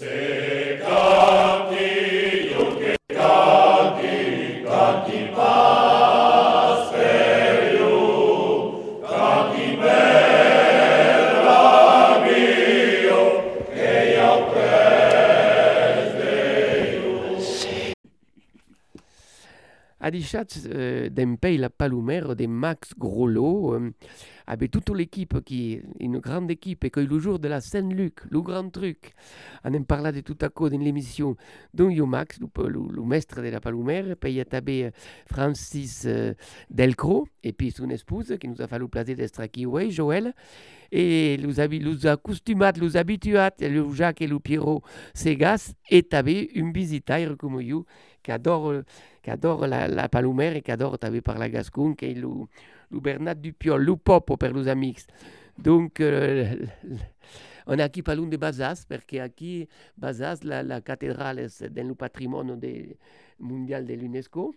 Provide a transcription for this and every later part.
Sí. Euh, d'Empey la Palomère de Max Grollo, euh, avec toute l'équipe qui une grande équipe et que le jour de la Saint-Luc, le grand truc, on en parla de tout à coup dans l'émission dont yo Max, le, le, le, maître de la Palomère, puis il a tabé Francis euh, Delcro et puis son épouse qui nous a plaisir d'être ici, ouais, Joël. Et nous, nous acostumat, nous habituat, le Jacques et le Pierrot Segas, et tabé une visite comme you, qui adore que adore la, la palomère et qui adore t'avi par la gascon qui est le, le Bernard Dupiol, le pop pour les amis. Donc, euh, on est ici pas loin de Bazas, parce que ici, Bazas, la, la cathédrale est dans le patrimoine de, mondial de l'UNESCO.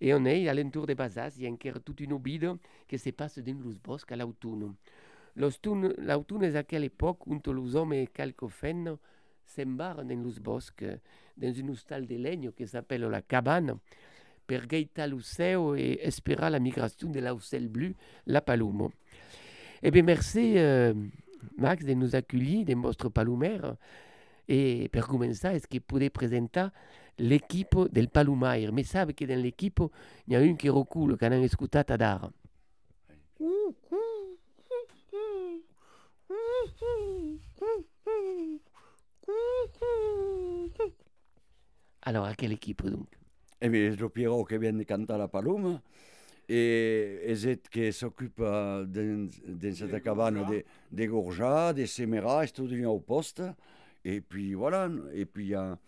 Et on est à l'entour de Bazas, il y a encore toute une obide qui se passe dans les bosques à l'automne. L'automne est à quelle époque où les hommes et quelques femmes s'embarquent dans les bosques. Dans une hostal de legno qui s'appelle la cabane, per gaita l'uceo et espérer la migration de l'aucel bleu, la palumo. Eh bien, merci euh, Max de nous accueillir, de notre palumère. Et per commencer, est-ce qu'il pourrait présenter l'équipe del Palumaire? Mais savez que dans l'équipe, il y a un qui recule, qu'on a écouté à Dar. Alors, à quelle équipe donc? Eh bien, c'est le Pierrot qui vient de canter la Paloma et, et c'est qui s'occupe dans, dans cette cabane des, des gourjas, des séméras, tout devient au poste. Et puis voilà, et puis il y a,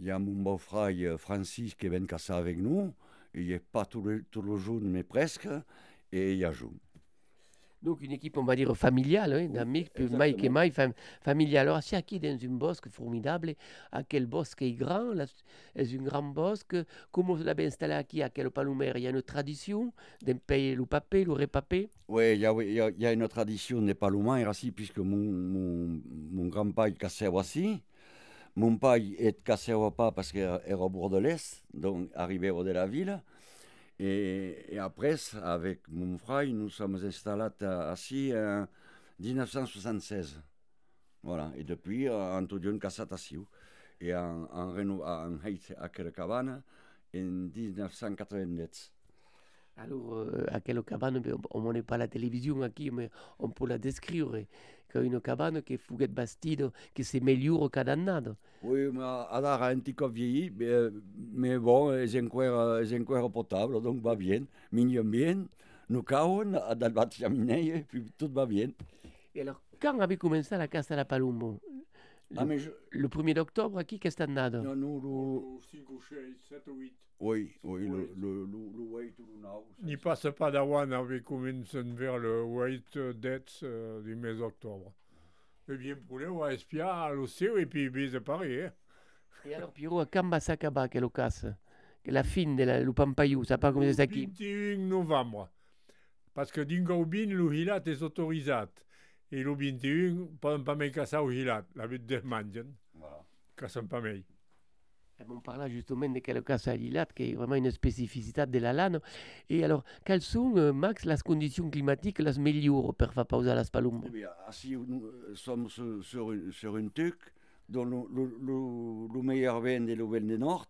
y a mon beau-frère Francis qui vient casser avec nous. Il n'est pas tout le, tout le jour, mais presque, et il y a jour. Donc une équipe, on va dire, familiale, hein, d'amis, puis Mike et Mike, fam familiale. Alors, c'est qui? Dans une bosque formidable, à quel bosque est grand, c'est une grande bosque, comment vous l'avez installé? Ici, à quel palomère? Il y a une tradition? D'un pays le papé, le repapé Oui, il y, y, y, a une tradition des palomères puisque mon, mon, mon grand-père est cassé aussi. Mon père est cassé pas parce qu'il est au bord de l'Est, donc arrivé de la ville. Et, après, avec mon frère, nous sommes installés ici en 1976. Voilà. Et depuis, on a une cassation. Et en, en, en Haïti, à Cabane, en 1990. Alors, euh, à quelle cabane, on n'est pas la télévision ici, mais on peut la décrire. Une cabane qui est bastide, qui s'améliore cada année. Oui, mais elle a un petit peu vieilli, mais, mais bon, c'est encore, encore potable, donc va bien. Mignon bien, nous caons dans cheminée, et puis tout va bien. Et alors, quand avez commencé la Casa la Palumbo le, ah, mais je... le 1er octobre, à qui t'as Non, nous, le... 5 ou 6, 7 ou 8. Oui, oui, le, le, le, le White ou le Now. N'y passe pas d'Awan avec commencé vers le White Death euh, du mai octobre. Et bien pour les, on va espier à l'océan et puis c'est pareil. Hein. Et alors, Pierrot, à quand ça acaba que le casse Que la fin de la, le Pampayou, ça pas comme ça qui 21 novembre. Parce que d'Ingaubin, le hilat est autorisé. Et le 21, poden pas me casser au hilat, la vie de mangen. Voilà. Cassen pas me. On parle justement de quel cas à l'ILAT, qui est vraiment une spécificité de la lane. Et alors, quelles sont, euh, Max, les conditions climatiques les meilleures pour faire pauser la spalum eh bien, Si nous sommes sur, une, sur une dont le, le, le, le meilleur vent est le vent du nord,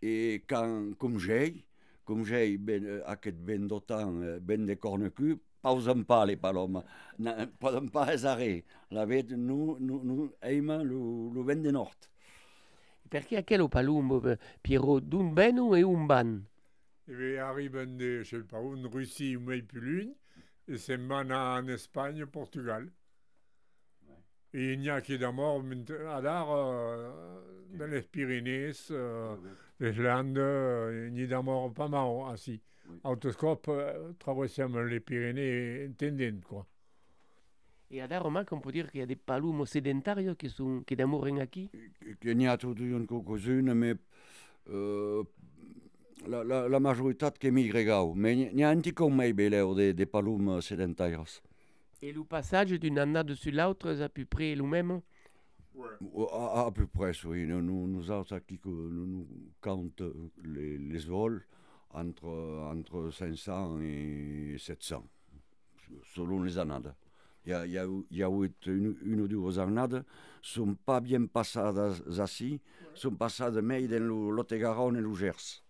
et quand, comme j'ai, comme j'ai ben, aquest vent d'autant, ben de cornecu, pausen pas les palomes, ne poden pas les arrêter. La vent, nous, nous, nous aimons le, le vent du nord. Perché a quel palumbo, Piero, d'un beno e un ban? E arriben de, je sais pas en Russie ou plus l'une, et c'est mana en Espagne, Portugal. Et il n'y a à l'art, euh, dans les Pyrénées, euh, les Landes, il n'y a d'amor pas mal, ainsi. Oui. Autoscope, euh, traversons les Pyrénées, tendent, quoi. Et à remarque, on peut dire qu'il y a des palumos sédentaires qui, sont, qui demeurent ici Il y a toute une quelques-unes, mais euh, la, la, la, majorité qui migrent. Mais il y a un petit peu des, des palums sédentaires. Et le passage d'une année dessus l'autre, c'est à peu près le même? Ouais. À, peu près, oui. Nous, nous, nous, autres, nous, nous comptons les, les vols entre, entre 500 et 700, selon les annades. Il y a, il y a, y a eu une, une ou deux annades, sont pas bien passées ici, sont passées mais dans le Lot-et-Garonne et le Gers.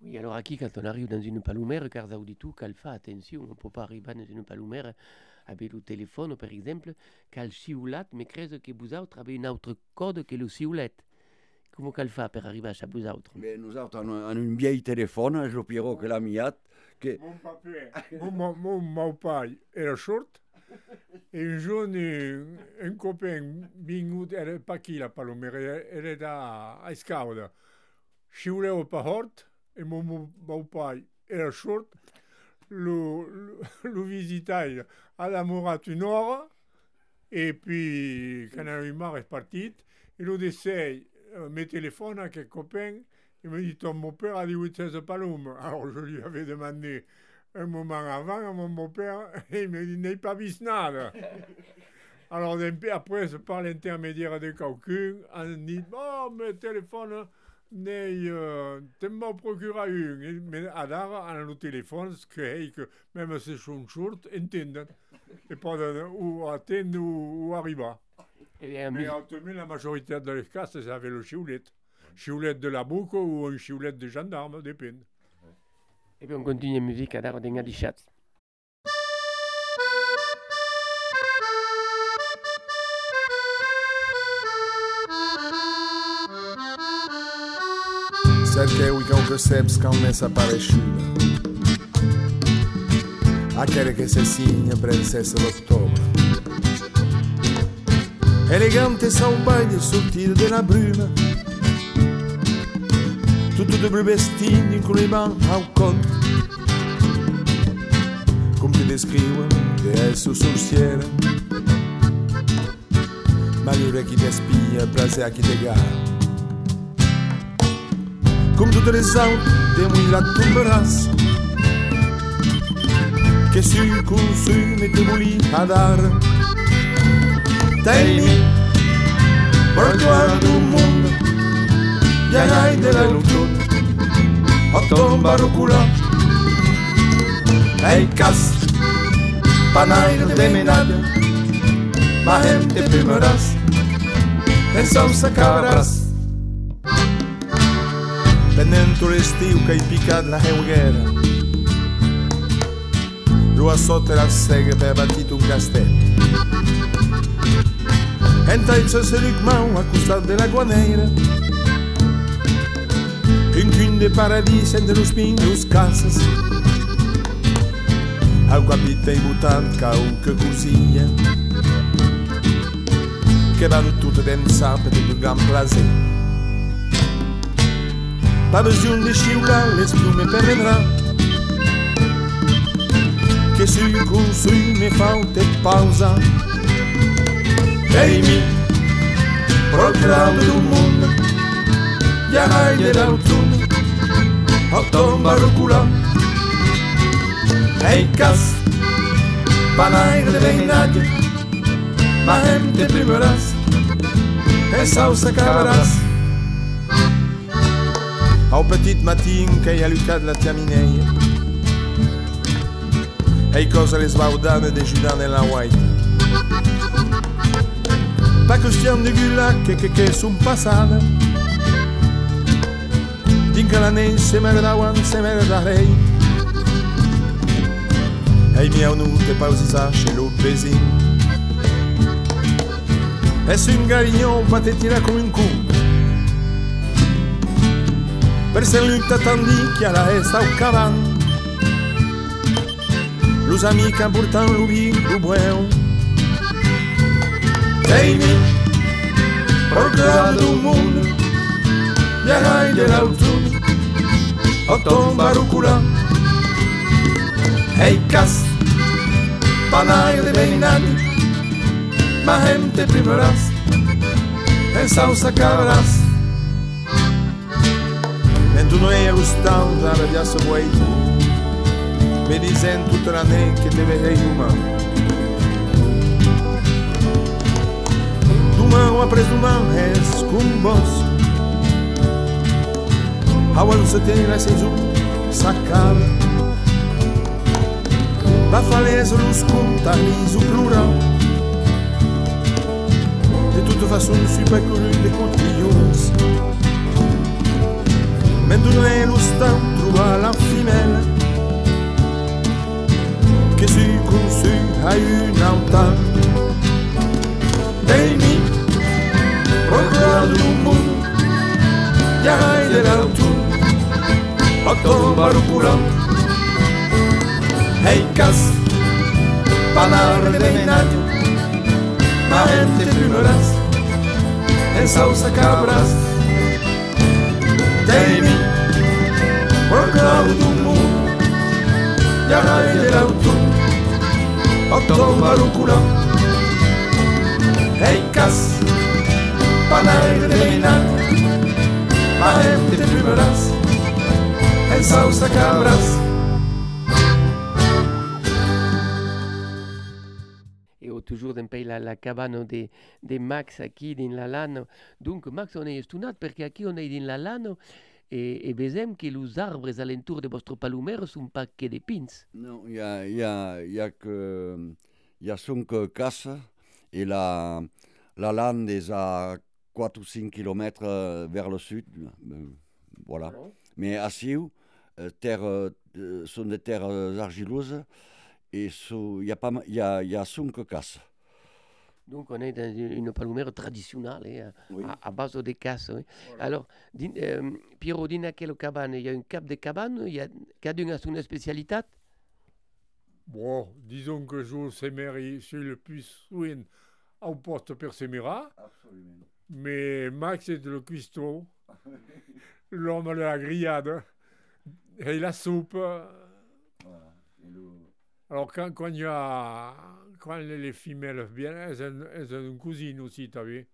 Oui, alors aquí, quand on arrive dans une palomère, car ça dit tout, qu'elle fait attention, on ne peut pas arriver dans une palomère avec le téléphone, par exemple, qu'elle sioulat, mais crée que vous autres avez une autre code que le sioulet. Comment qu'elle fait pour arriver à vous autres Mais nous autres, on a un vieil téléphone, je Pierrot que la miette, que... Mon papa, mon, mon, mon père era short, et un jour, un copain vingut, era pas qui la palomera, era da a Escauda. Xiuleu pa hort, et mon, mon, mon père era short, lo, lo, lo visitai a la Morat une heure, et puis, quand on a eu marre, est parti, et lo d'essayer euh, mes téléphones à quelques copains, il me dit, ton père a dit 816 Palom. Alors je lui avais demandé un moment avant à mon beau-père, et il me dit, n'ai pas nada. Alors après, par l'intermédiaire de quelqu'un, on dit, oh, mes téléphones, n'est euh, m'en procura une. Mais alors, on le téléphone, ce que même si c'est une short, entendent. Et pas où attendre ou, ou arriver. Mais en tout la majorité de les cas, c'est avec le chioulette. Chioulette de la boucle ou un chioulette de gendarme, dépend. Et puis on continue la musique à Darden Adichat. Cercheu que o recebes com nessa parecida Aquele que se signa princesa d'ottobre Elegante sauvaglio sortire della bruma Tutto de bleu vestito in culiban ao conto Como te descriua de esso surciera Malheur qui t'espia, prazer qui t'égare. Como tu les autres, de la tomberàs Que su consume te volia a dar Temi, portuar do mundo Jagai de la lutut Ottom barukula Ei cas Panaire de menalla Mahem te primeràs En salsa cabràs Pendendo l'estiu que hai picat la heuguera Lua sotto la sega per battit un castell Entra il soseric mau a costat de la guaneira. Un cun de paradis entre los pinhos casas. Au capita i butant cau que cosilla Que van tutte d'ensà per un gran plaser Pas besoin de xiular les plumes per vendrà Che su consume faute pausa Ehi mi, procurando d'un mondo Jagai dell'autunno, ottom barrucula Ei cas, panaire de veïnatge Ma hem te primeràs, e sausa cabràs Au petit matin que hi ha lluitat la tia Mineia Ei cosa les baudane de Judan en la White pas question de gulac et que qu'est son passade. Dis que l'année c'est merda ou c'est merda rey. Hey, miau, nous t'es pas aussi ça chez l'obésine. Est-ce une galignon ou pas t'es comme une coupe? Per se lui t'attendit qui a la est au cavan. Los amics importants l'oubli, l'oubreu, teimi proclamando o mundo e a raiz de outono o tombar o curão ei cas panaia de beninani ma gente primoras en sausa cabras en tu noi e gustau da radiasso vuoi tu me dicen tutta la ne che te verrei umano Tu mão a presumar-es com bosque Awal se tem la saison s'accale La falaise nous comptarise au plural. De toute façon, je ne suis pas connu des contrillons Maintenant, lo stand trouva la femelle Que si conçu à une altar procurado no mundo E a raia de l'auto A tomar o curão Hey, cas, palavra de menario Ma gente plumeras En salsa cabras. Dei-me, procurado no mundo E a raia de l'auto A tomar o curão Hey, cas, palavra de menario Ma gente plumeras En cabras toujours d'un pays la, la cabane des, des Max aquí din la lano. Donc Max on est estunat perché aquí on est din la lano et, et besem que los arbres alentour de vostre palomero sont pas que des pins. Non, il y a, il y, a, il y a que. Il y a cinq casses et la, la lande est à 4 ou 5 km vers le sud. euh, Voilà. Mais à Siou, euh, terre, euh, sont des terres euh, argileuses et il y a pas y a, il y a cinq casses. Donc on est dans une une palomero traditionnelle hein, Oui. à, à base de casse. oui. Alors, din, euh, Piero, din aquelle cabane, il y a un cap de cabane, il y a a son spécialité? Bon, disons que je suis le plus soin au poste per Semira, Absolument. Mais Max est le cuistot, l'homme de la grillade et la soupe. Alors quand, quand y a quand les, les femelles viennent, elles ont, elles ont une cousine aussi, tu as vu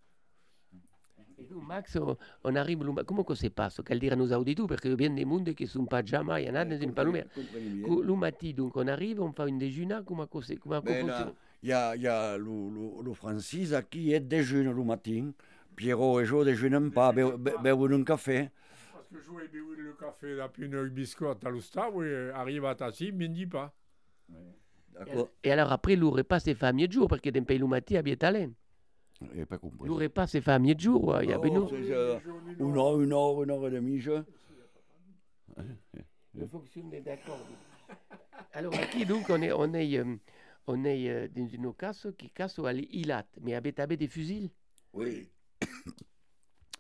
Et donc, Max, on, on arrive, lo- comment que se passe? Qu'elle dire nous auditu, parce que bien des mondes qui ne sont pas jamais nada dans une palomère. Le matin, donc on arrive, on fait une déjeuner, comment que Ben, Il y a, il y a le, le, le Francis qui est déjeune le matin. Pierrot et je déjeunons pas, bev- be- bevono un café. Parce que je vais boire le café depuis une biscotte à l'ousta, oui, arrive à tassi, mais ne dis pas. D'accord Et alors après, le repas, c'est fait à mi-jour, parce que dans le pays, il y a talent. J'ai pas compris. Le repas, c'est fait à mi-jour, ouais, il y a Oh, ben, c'est- euh, Une heure, une heure, une heure et demie, je. Le fonctionne d'accord. Alors, aquí, donc, on est, on est, euh, on est euh, dans une casse qui casse à l'îlat, mais avec, avec des fusils? Oui.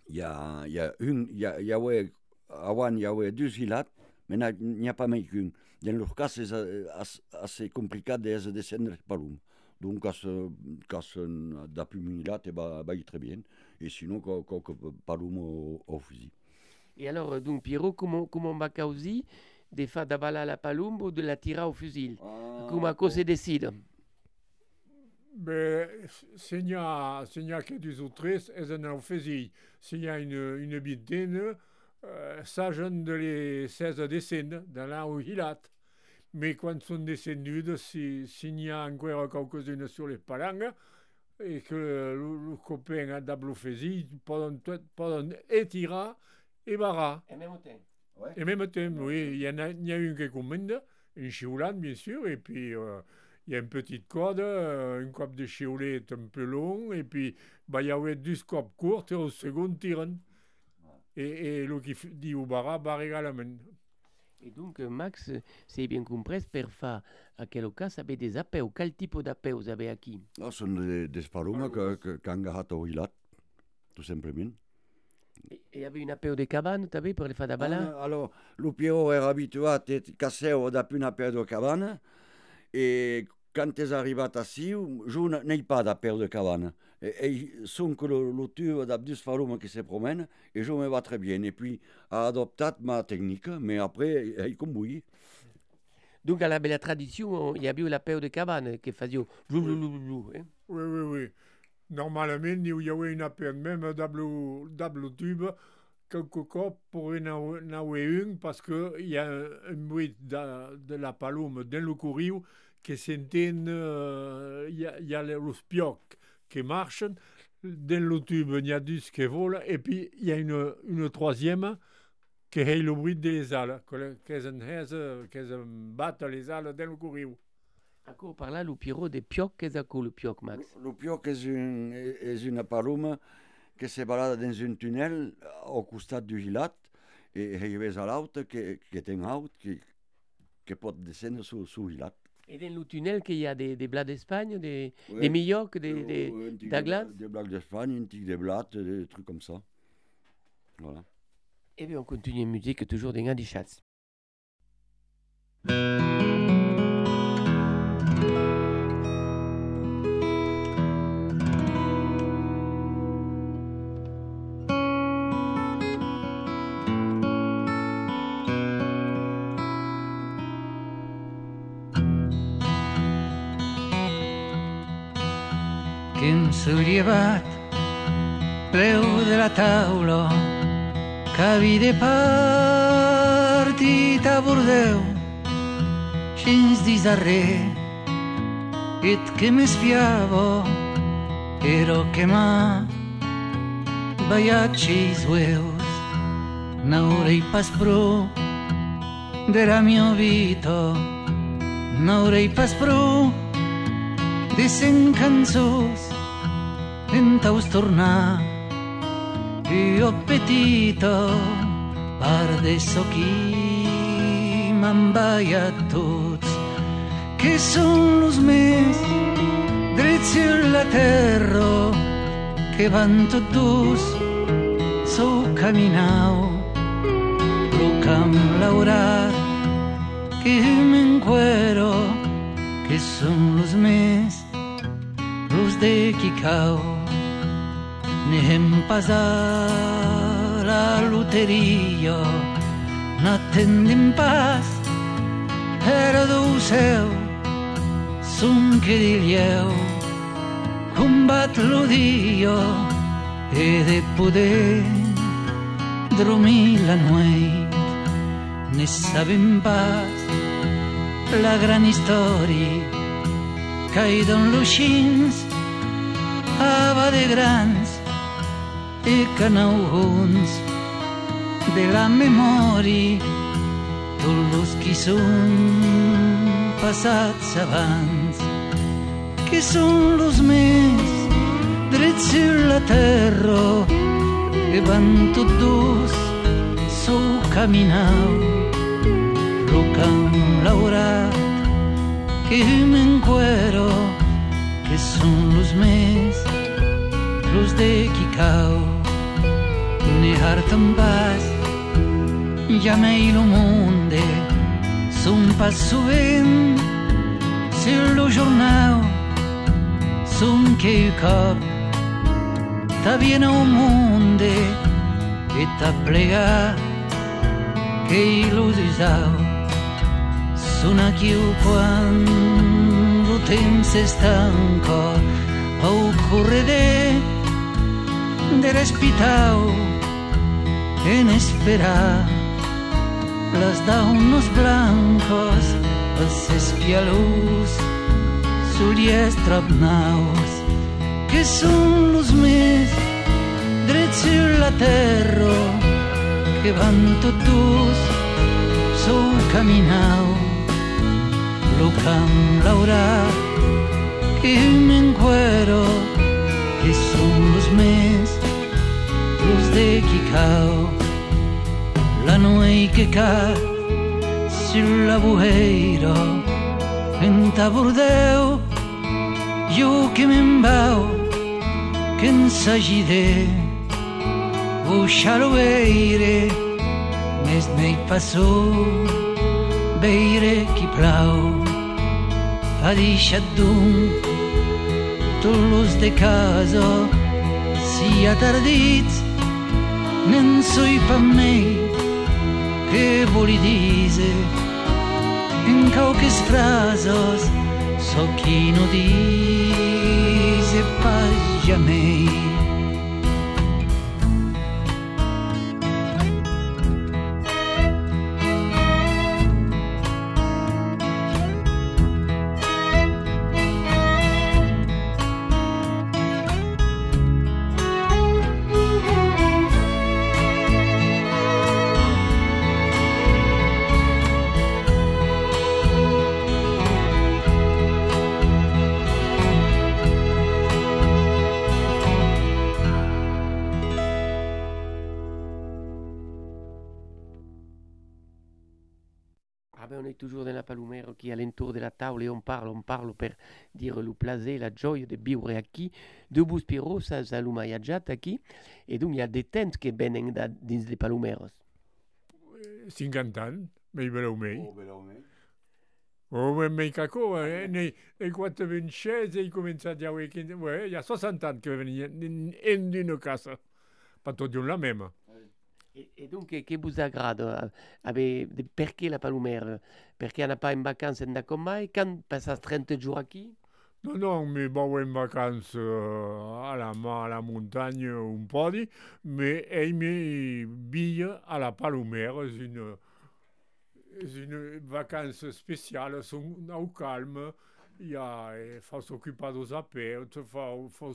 Il y a, il y a une, il y a, il y a, ouais, avant, il y avait deux îlats, mais là, il n'y a pas même qu'une. Dans leur cas, c'est euh, as- assez compliqué de se descendre par l'homme. Donc, se, d'après une îlat, eh ben, ben, très bien. Et sinon, quand, quand, par l'homme au, au fusil. Et alors, euh, donc, Pierrot, comment, comment va causer des d'avaler à la ou de la tirer au fusil Comment qu'on se décide? Mais s'il y a, s'il y a que des autres, elles en font S'il y a une, une bitaine, euh, ça jeune de les 16 descendre dans la où il a. Mais quand ils sont descendus, si- s'il y a encore quelques-unes sur les palanques, et que le, le copain a d'abord fait, pendant, pendant étirer et barra. En même temps. Et même temps, oui, il y en a, il y a une qui commande, une chioulane, bien sûr, et puis euh, y a une petite corde, eh, un cop de chiolet un peu long, et puis il bah, y avait deux scopes courts et au second tirant. Ah. Et, et le qui dit au barra, barre également. Et donc, euh, Max, euh, c'est bien compris, per fa, à quel cas, ça avait des appels, quel type d'appels vous avez acquis ah, Ce sont des, des palomas que Kanga a tout simplement. E, e il y avait une appel de cabane, tu avais, pour les fans de ah, Alors, le Pierrot est habitué à casser d'appuyer une appel de cabane. Et quand ils arrivent à Siou, je n'ai pas d'appel de cabane. Et, et sont que le, le tube d'Abdus Faloum qui se promène, et je me va très bien. Et puis, a adopté ma technique, mais après, il combouille. Donc, à la belle tradition, on- il y avait eu l'appel de cabane qui faisait hein. Oui, oui, oui. Normalement, il y avait une appel, même double tube, quelques copes pour avoir une, parce qu'il y a un, bruit de, de la palome dans le courrier qui s'entend, euh, il y a, les spiocs qui marchent, dans le tube, il y a du qui vole, et puis il y a une, une troisième qui est le bruit des ailes, qu'elles battent les ailes dans le courrier. Encore par là, le piro des piocs, qu'est-ce que le pioc, Max? Le pioc est une, est une paloma qui se balade dans un tunnel au costat du gilat et y a l'autre qui, qui est un autre qui, qui peut descendre sur, sur gilat. Et dans le tunnel, qu'il y a des, des blats d'Espagne, des, Ouais. des millocs, des, des, tigre de Des blagues d'Espagne, un tigre de blattes, des trucs comme ça. Voilà. Et bien, on continue la musique toujours des gars des chats. Llevat preu de la taula que havia partit a Bordeu dis darrer et que m'espiavo però que m'ha baiatges ueus n'haurei pas prou dera mio vito n'haurei pas prou de cent cançons en taus tornar i o petito par de so qui m'envaia tots que són los més drets sur la terra que van tot dus sou caminau lo camp laurat que m'encuero que són los més los de Quicao n'hem passat la loteria n'atendem pas era do céu son que dirieu combat lo dia e de poder dormir la nuit ne sabem pas la gran història caïda en luixins ava de grans i canauns de la memòria tots los qui són passats abans que són los més drets sur la terra que van dos sou caminau lo camp laurat que m'encuero que són los més los de Quicao ne hartan pas llamei lo monde son pas sovint sur lo jornal son que cop ta viene un monde e ta plegat que il·lusau Són aquí quan el temps s'estanca au correder de l'espitau en esperar les daunos blancos els espialus solies trapnaus que són los més drets sur la terra que van tot dus sou caminau lo camp laurat que m'encuero que són los més los de Quicao la nuei que cau sur la bueira en tabordeu jo que me'n vau que en s'agide Uixar-ho veire més n'hi passó veire qui plau ha deixat d'un tots los de casa si atardits nen soi pa mei que voli dise. En cauques frases so qui no dise pas jamais. taule e on parlo, on parlo per dire lo plaè e la gioia de viure aquí de bus pirosas a lo maiajat aquí e donc i a de temps que venen da, dins de palomeros. Cincantan, mei veu mei. Oh, mais mais caco, hein, et quoi te veux une chaise et il commence à dire oui, ouais, il y a 60 ans que venir en d'une casa. Pas tout de la même. Et, et donc, che de, perché la palomère? Perché on n'a pas en vacances en Dacomai? Quand passas 30 jours ici? Non, non, mais bon, en vacances euh, à, la, montagne un di, mais aimé bille à la Palomère, c'est une, une vacances spéciale, sont au calme, il y a, eh, faut s'occuper dos apertos, faut, faut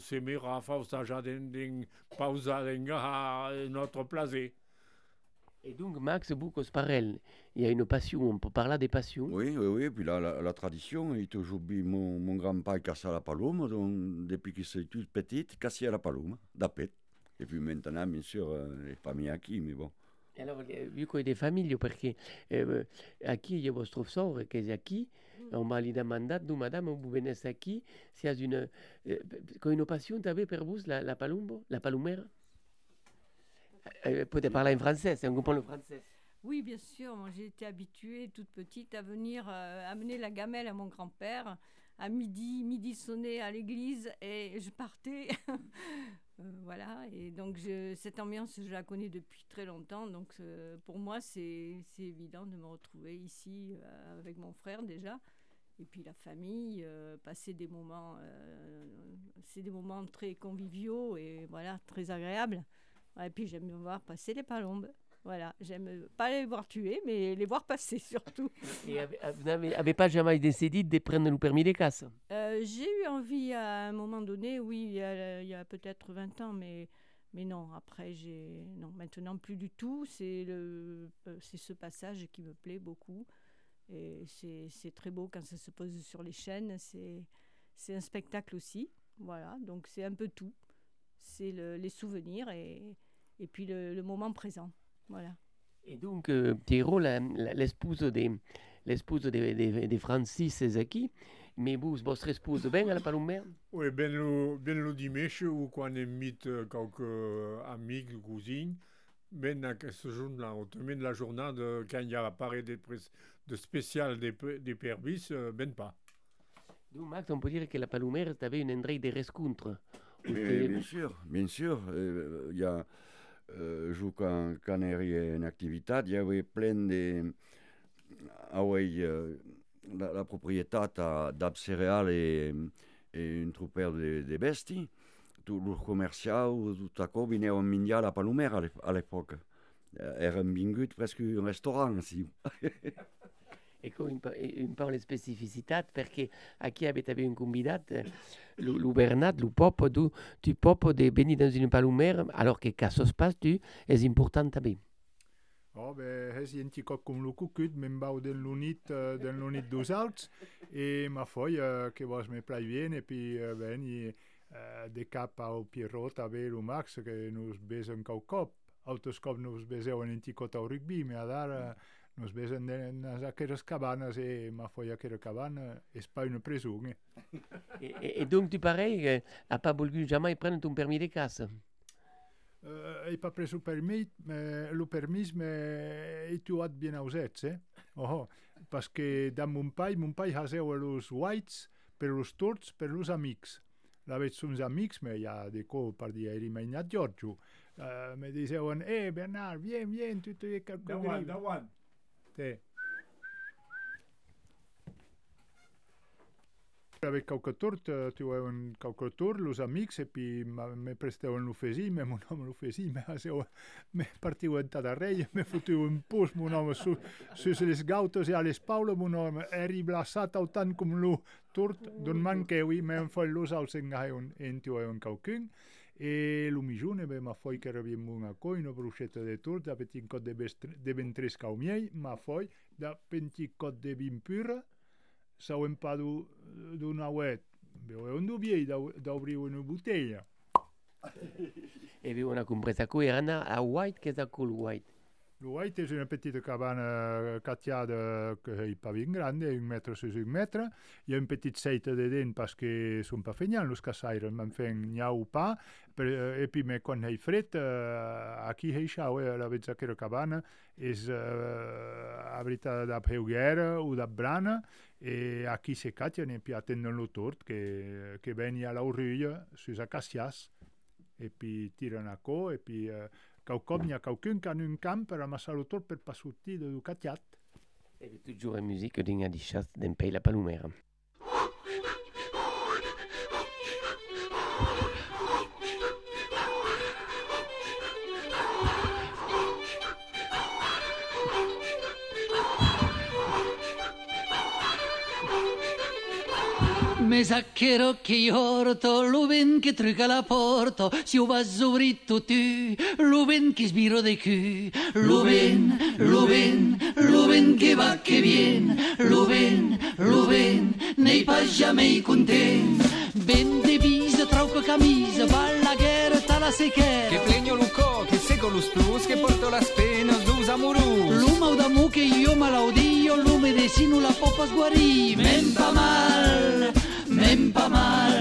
faut den, pausar den, ah, notre plaisir. Et donc, Max Boucos-Parel, il y a une passion, on peut parler des passions. Oui, oui, oui. Puis là, la, la tradition, il toujours dit mon, mon grand-père cassait la palome, donc depuis qu'il s'est toute petite, cassait la palome, d'apet. Et puis maintenant, bien sûr, euh, les familles acquis, mais bon. E allora, eh, vu che de famiglie, perché eh, aquí il y a vostro sort che è aquí, on m'a li demandat, du madame, vous venez aquí, si has une, con une passion, t'avais per vous la, la palumbo, la palumera? Eh, potete parler en français, c'est un comprend français. Oui, bien sûr. Moi, j'ai été habituée toute petite à venir euh, amener la gamelle à mon grand-père à midi, midi sonné à l'église et je partais. Euh, voilà. Et donc, cette ambiance, je la connais depuis très longtemps. Donc, euh, pour moi, c'est évident de me retrouver ici euh, avec mon frère déjà. Et puis la famille, euh, passer des moments, euh, c'est des moments très conviviaux et voilà, très agréables. Et puis j'aime voir passer les palombes. Voilà, j'aime pas les voir tuer, mais les voir passer surtout. Et ave- vous n'avez avez pas jamais décidé de prendre le permis de casse? Euh, j'ai eu envie à un moment donné, oui, il y a, peut-être 20 ans, mais, mais non, après, j'ai. Non, maintenant plus du tout. C'est euh, ce passage qui me plaît beaucoup. Et c'est très beau quand ça se pose sur les chaînes. C'est c'est un spectacle aussi. Voilà, donc c'est un peu tout. C'est le- les souvenirs et, et puis le, le moment présent. Voilà. Et donc, euh, Piero, la- la- l'épouse de, l'épouse de, de, de Francis aquí, mais vous, votre épouse, bien à la palomère? Oui, ben le, ben le dimanche, ou quand on invite euh, quelques amis, cousines, ben à ce jour-là, on termine la journée de, quand il y a appareil de, de spécial des, des permis, euh, ben pas. Donc, Max, on peut dire que la palomère, c'était une endroit de rencontre. Où Mais t'es- bien sûr, bien sûr. euh, euh, il y a une activité, il y avait plein de. Ouais, euh, la, la propriété d'ab céréales et, et une troupeau de, de besties. Tout le commercial, tout à coup, venait un mignon à Palomère à l'ép- à l'époque. Era vingut presque un restaurant, aussi. Ecco, un po' le specificità, perché a chi avete un convidato, eh, lo, lo Bernat, lo popo, tu, tu popo di venire in un palumere, allora che cazzo spazi tu, è importante a me. Oh, beh, è un po' come lo cucut, mi bau dell'unit, uh, eh, dell'unit dos alts, e ma poi uh, eh, che vos mi piace bene, e poi uh, veni uh, de cap a Pierrot, a Velo Max, che non sbesa un cop, autoscop non sbesa un po' rugby, ma dare... Uh, nos besen nas aqueres cabanes, e ma foi aquera cabana, és pas una presung, eh. Et, et, et donc, tu pareil, euh, a pas voulu jamais prendre ton permis de casse. Uh, hai pas preso permis, me, lo permis me he trobat bien ausets, eh? Oh, perquè da mon pai, mon pai haseu los whites per los torts, per los amics. La veig uns amics, me ja de co per dir, eri mainat Giorgio. Uh, me diceuen, eh, Bernard, bien, bien, tu te calcoli. one. Sí. Avec qualque tort, eh, tu avais un qualque tort, los amics, e pi ma- me presteuen l'ofesi, me mon home l'ofesi, me haseu, me partiu en tadarrei, me fotiu un pus, mon home, su, sus les gautos e a les paulo, mon home, eri blasat au tant com lo tort, don manqueui, me en foi los aus engaheun, en tu avei un qualcun, e Lumigione, ma foi que reviemo unha coino no de Tours da Petincot de, Bestre, de Ventresca ao ma foi da Petincot de Vimpura, sau empadu dunha web, veo onde viei da, da obriu unha botella. e viu unha compresa qui era a White che da cool White. Lo White è unha petite cabana cacciata che è pas ben grande, un metro su un metro. e un petit seite de dent pas que son pas fenyant, os casairos m'en fent nyau pa, per, eh, e pi me quan è fred, eh, aquí è xau, eh, la veig que cabana és eh, a veritat da peuguera o da brana, e aquí se catia ne pi attendono lo tort che, che venia la urrulla sus acacias e pi tirano a co e pi eh, Caucom n'hi ha qualcun qui a un camp per amassar lo tort per pas sortir de catiat. Et toujours en musique d'un adichat d'un pays la palomera. Me zacchero che iorto, lo ven che truca la porto, si ho vazzurito tu, lo ven che sbiro de cu, lo ven, lo ven, lo ven che va che vien, lo ven, lo ven, nei pas jamais content. Ben de visa, trauco camisa, balla guerra, tala sequer. Che plegno Luco, che seco los plus, che porto las penas dos amorus. L'umo da mu che io malaudio, lume de sinu la popa sguarì, men pa mal, men pa mal,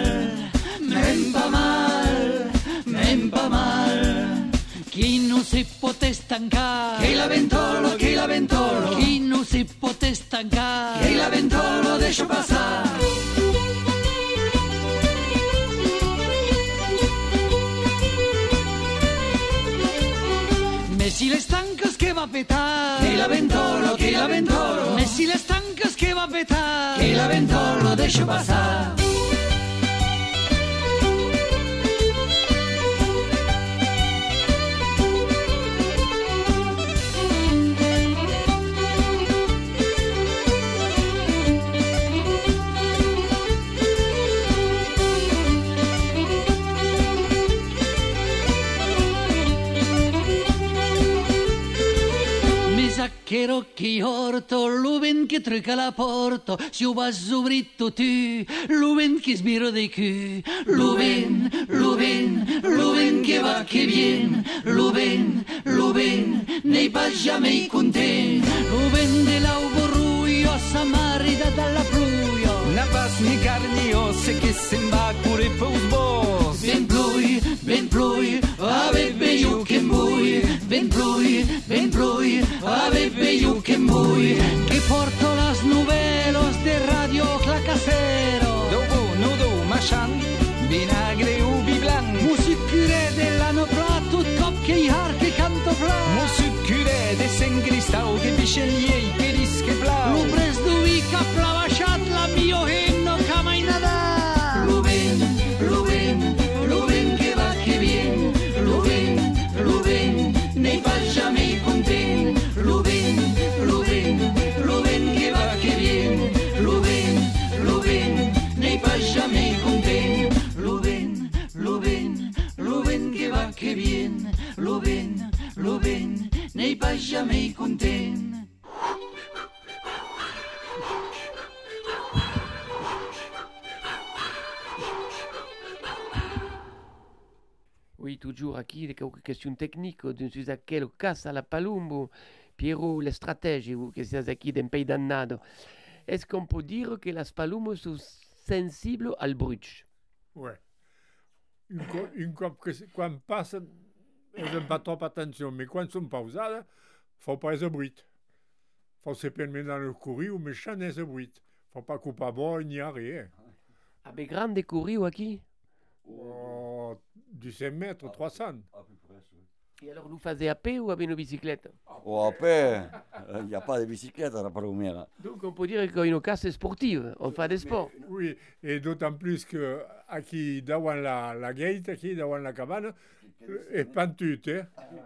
men pa mal, men pa mal. Chi non si poté stancare, che la ventolo, che la ventolo, chi non si poté stancare, che la ventolo deixa passare. Messi le stancas che va a petar, che la ventolo, che la ventolo, Messi le stancas gaveta che l'avventorno deixo pasar. Me zacchero che orto, l'uven che truca la porto, si ho vazzurito tu, l'uven che sbiro de cu, l'uven, l'uven, l'uven che va che vien, l'uven, l'uven, nei pas jamais content, l'uven de l'auborruio, s'amarida dalla pluio, Na pas ni carni osse che sembra pure pus bos. Ben plui, ben plui, ave beiu che mui, ben plui, ben plui, ave muy bien. Riporto las novelas de Radio Clacasero. Dopo nudo mashan, vinagre ubi blanc. Musikure dell'anno pro, tutto che i e harchi canto fra. Musikure de sen cristau che vi scegliei. toujours aquí de quelques questions techniques, d'une suite à quelle casse à la palumbo, Pierrot, les stratèges, ou que c'est acquis d'un pays d'annado. Est-ce qu'on peut dire que la palumbo sont sensibles au bruit Oui. Une, co une cop que quand passe, elles n'ont pas trop attention, mais quand elles sont pausées, faut pas être bruit. Faut se permettre dans le courrier ou méchant n'est bruit. Faut pas couper à bord, il n'y a rien. Ah, mais grande courrier ou acquis oh. Du 5 mètres, 300. Et alors, nous faisons à pied ou avec une bicyclette? Oh, après, il n'y a pas de bicyclette à la Palomera. Donc, on peut dire qu'une casse sportive, on fait des sports. Oui, et d'autant plus que aquí davant la, la gate, aquí davant la cabane, est pentute. Hein?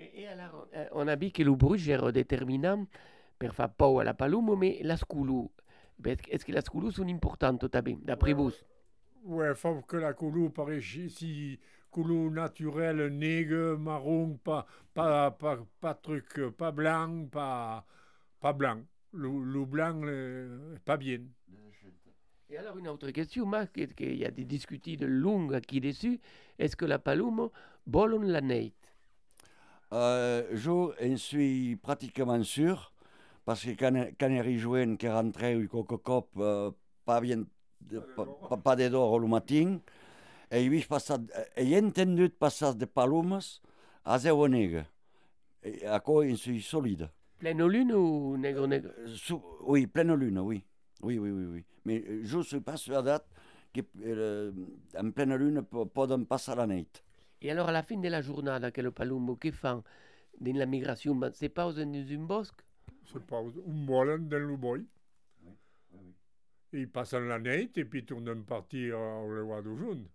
Et, et alors, euh, on a dit que le bruit est déterminant pour faire peur à la palume, mais la scoulou, est-ce que la scoulou sont importantes d'après vous? Ouais, faut que la coulou paraît si coulou naturel, nègre, marron, pas, pas, pas, pas truc, pas blanc, pas, pas blanc. Le, le blanc, euh, pas bien. Et alors, une autre question, Marc, qu'il y a des discutés de longues qui dessus? Est-ce que la palume vole la neige Euh, je en suis pratiquement sûr, parce que quand, quand il jouait, qui rentrait au Coco euh, pas bien, de- pas, pas, pas de d'or le matin, et il passat, et entendu passar de palomes à zéro nègre. Et à quoi je suis solide. Pleine lune ou negro negro Euh, sous- oui, pleine lune, oui. Oui, oui, oui, oui. Mais euh, je suis persuadé que euh, en pleine lune po- poden passer la nuit. Et alors, à la fin de la journée, que le palumbo, que fan dans la migration, c'est pas dans un bosque C'est pas un volen dans le boy. Ils passent la nuit et puis tournent partir au roi de jaune.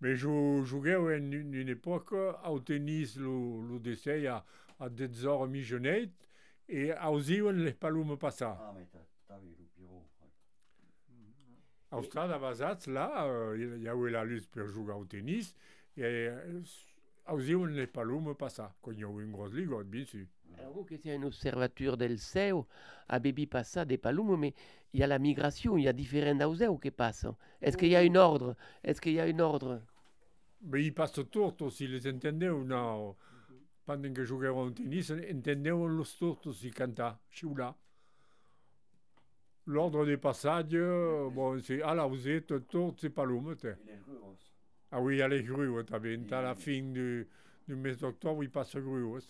Mais je jouais à une, une époque au tennis le, le décès à, à 10 heures mi-journée et aux îles les palomes passaient. Ah, mais t'as vu le bureau. Au stade à Bazats, là, euh, il y avait la lutte pour jouer au tennis et euh, aux îles les palomes passaient. Quand il y avait une grosse ligue, bien sûr. Alors, vous, que c'est un observateur del CEO, à Baby passa des palumos, mais il y a la migration, il y a différents auseux qui passent. Est-ce qu'il y a un ordre? Est-ce qu'il y a un ordre? Mais ils passent tortos, si les entendaient ou non. Pendant que jouaient au tennis, entendaient les tortos, ils cantaient, là. L'ordre des passages, bon, c'est ah là, vous êtes tort, c'est pas l'homme. t'es. Ah oui, il y a les grues, t'as bien, à la fin du, du mes d'octobre, ils passent grues.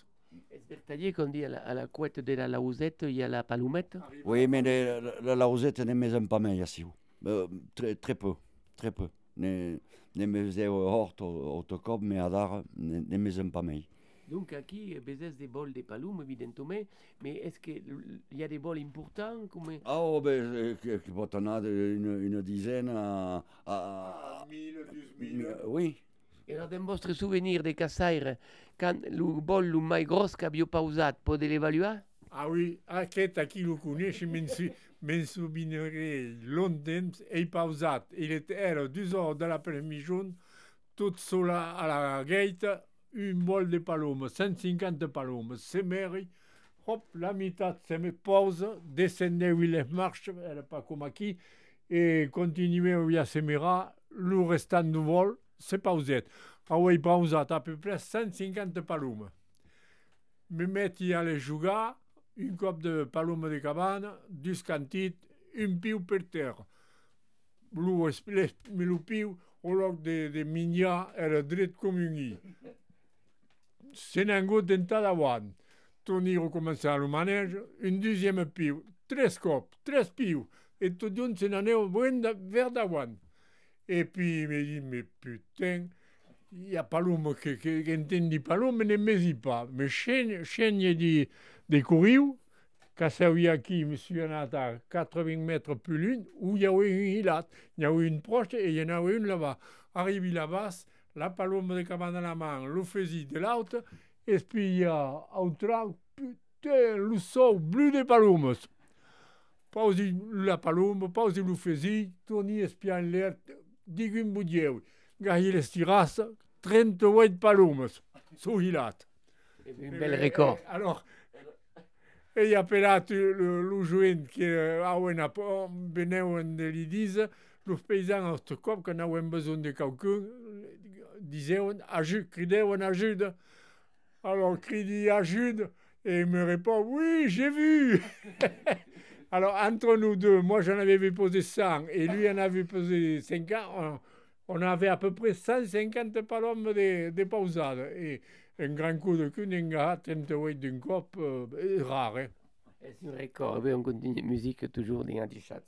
C'est-à-dire qu'on dit à la, à la couette de la lausette, il y a la palumette Oui, mais les- la, la lausette ne pas meilleur ici. Euh, très, très peu, très peu. Ne, ne me faisait hort au, mais à dar, ne, ne me pas meilleur. Donc, ici, baises des bols de palum, évidemment, mais est-ce qu'il y a des bols importants comme... Ah, oh, ben, peut en avoir une, une dizaine à... à- oui, Alors, dans votre souvenir de Cassaire, quand le bol le plus gros qu'avez pas usé, pouvez l'évaluer Ah oui, aquest aquí lo coneix, me'n me'n souviendrai longtemps, ei pausat. Il era deux heures de l'après-midi, tot sola a la gate, un bol de palomes, 150 palomes, se meri, hop, la meitat se me pose, descendeu les marches, era pas com aquí, et continueu via Semera, le restant du vol, se pauset. Ah oui, pausat à peu près 150 palomes. Me metti a les jugar, un cop de paloma de cabana, dus cantit, un piu per terra. Lo, piu, au lloc de, de minyar, era dret com un i. Se n'ha angut d'entrar davant. Torni a començar el maneig, un deuxième piu, tres cops, tres pius, et tot d'un se n'aneu ben vers davant. Et puis il me dit, mais putain, il y a Paloma que, que, que entendi Paloma ne me dit pas. Mais chaîne, chaîne de, de courir, quand ça vient aquí, je me suis anat à 80 mètres plus loin, où il y avait une hilat. Il y avait une proche et il y en avait une là-bas. Arrive là-bas, la paloma de cabane à la main, le fusil de l'autre, et puis il y a tronc, putain, le sol bleu des palomes. Pausi la paloma, pausi le fusil, tourni espiant l'air, digue un budieu. Gahi les tiras, 38 palomes, sous hilat. Un bel record. Eh, Alors, e i appelat lo, lo joent que auen a veneuen de l'idis, los paysans al cop que n'auen besoin de quelqu'un, diseuen, ajut, crideuen ajuda. Alors, cridi ajuda, et il me répond, oui, j'ai vu. Alors, entre nous deux, moi j'en avais vu poser 100 et lui en avait posé 50, on, on avait à peu près 150 palomes de, de pausade. Et un grand coup de cul, un gars, 38 d'un cop, euh, rare. Hein. C'est un record. Oui, on continue musique toujours dans Antichat.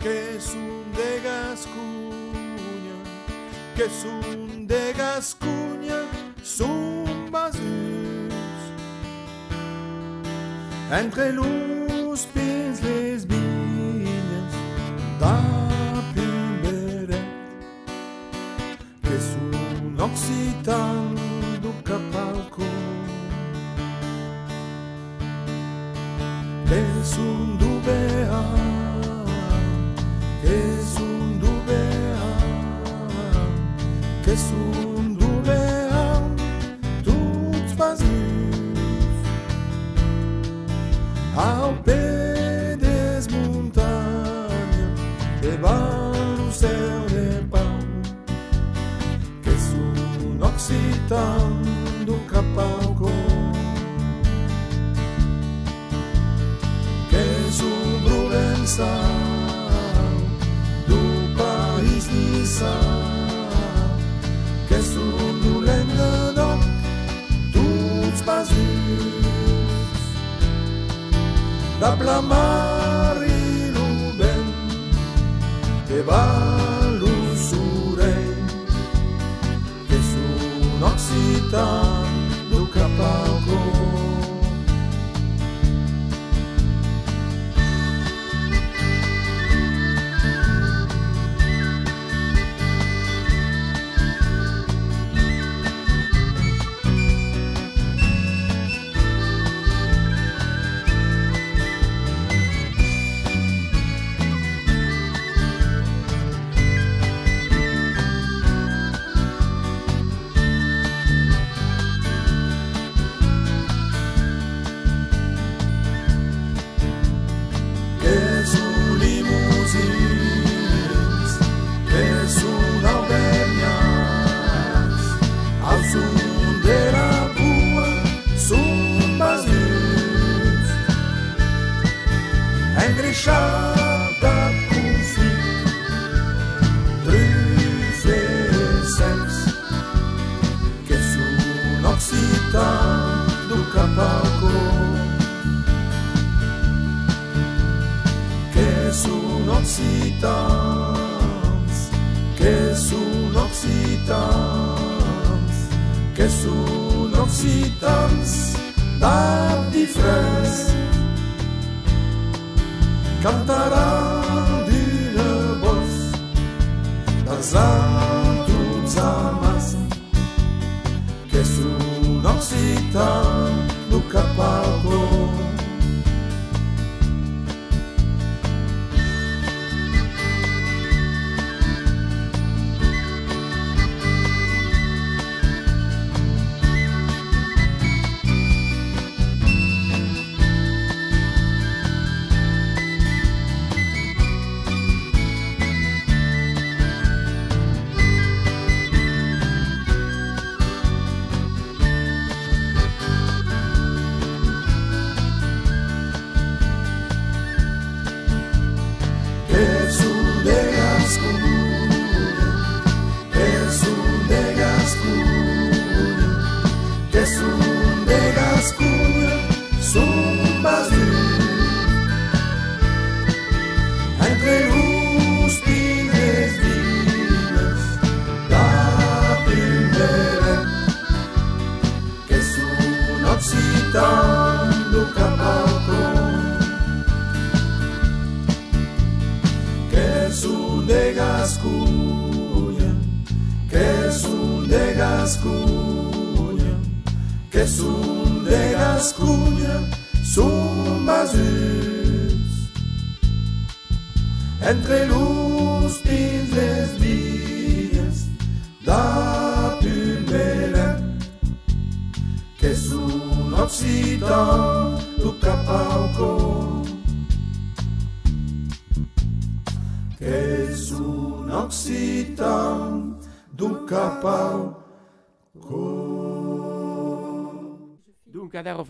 Que es un de Gascuña, que es un de Gascuña, son basus. Entre los pins les viñas, da Pimberet, que es un occitan do Capalco. Es un dubea, que es un Desfundul real, ao pé das montanhas, debaixo céu de pau, que su occitano do. Que sul da plamari luben que va l'usurei que su occitan du capauco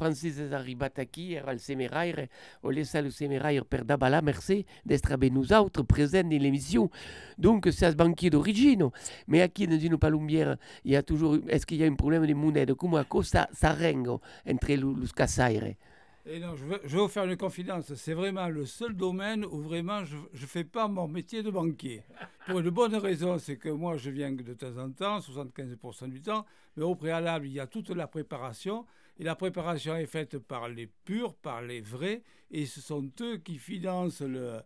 Francis és arribat aquí, era el semeraire, o laissa le semeraire per dabala, merci d'être avec nous autres, présents dans l'émission. Donc, c'est ce banquier d'origine. Mais aquí, dans une palombière, il y a toujours, est-ce qu'il y a un problème de monnaie Comment à cause ça, entre les cassaires Et non, je, veux, je vais vous faire une confidence. C'est vraiment le seul domaine où vraiment je ne fais pas mon métier de banquier. Pour une bonne raison, c'est que moi, je viens de temps en temps, 75% du temps, mais au préalable, il y a toute la préparation. Et la préparation est faite par les purs, par les vrais, et ce sont eux qui financent le,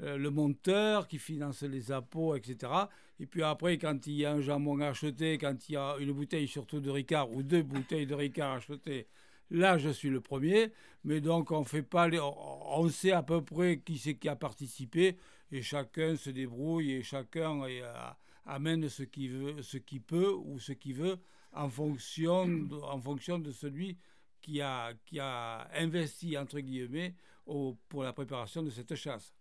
euh, le monteur, qui financent les appôts, etc. Et puis après, quand il y a un jambon acheté, quand il y a une bouteille surtout de Ricard ou deux bouteilles de Ricard achetées, Là, je suis le premier, mais donc on fait pas on sait à peu près qui c'est qui a participé et chacun se débrouille et chacun euh, amène ce qu'il veut, ce qu'il peut ou ce qu'il veut en fonction, de, en fonction de celui qui a, qui a investi entre guillemets au, pour la préparation de cette chasse.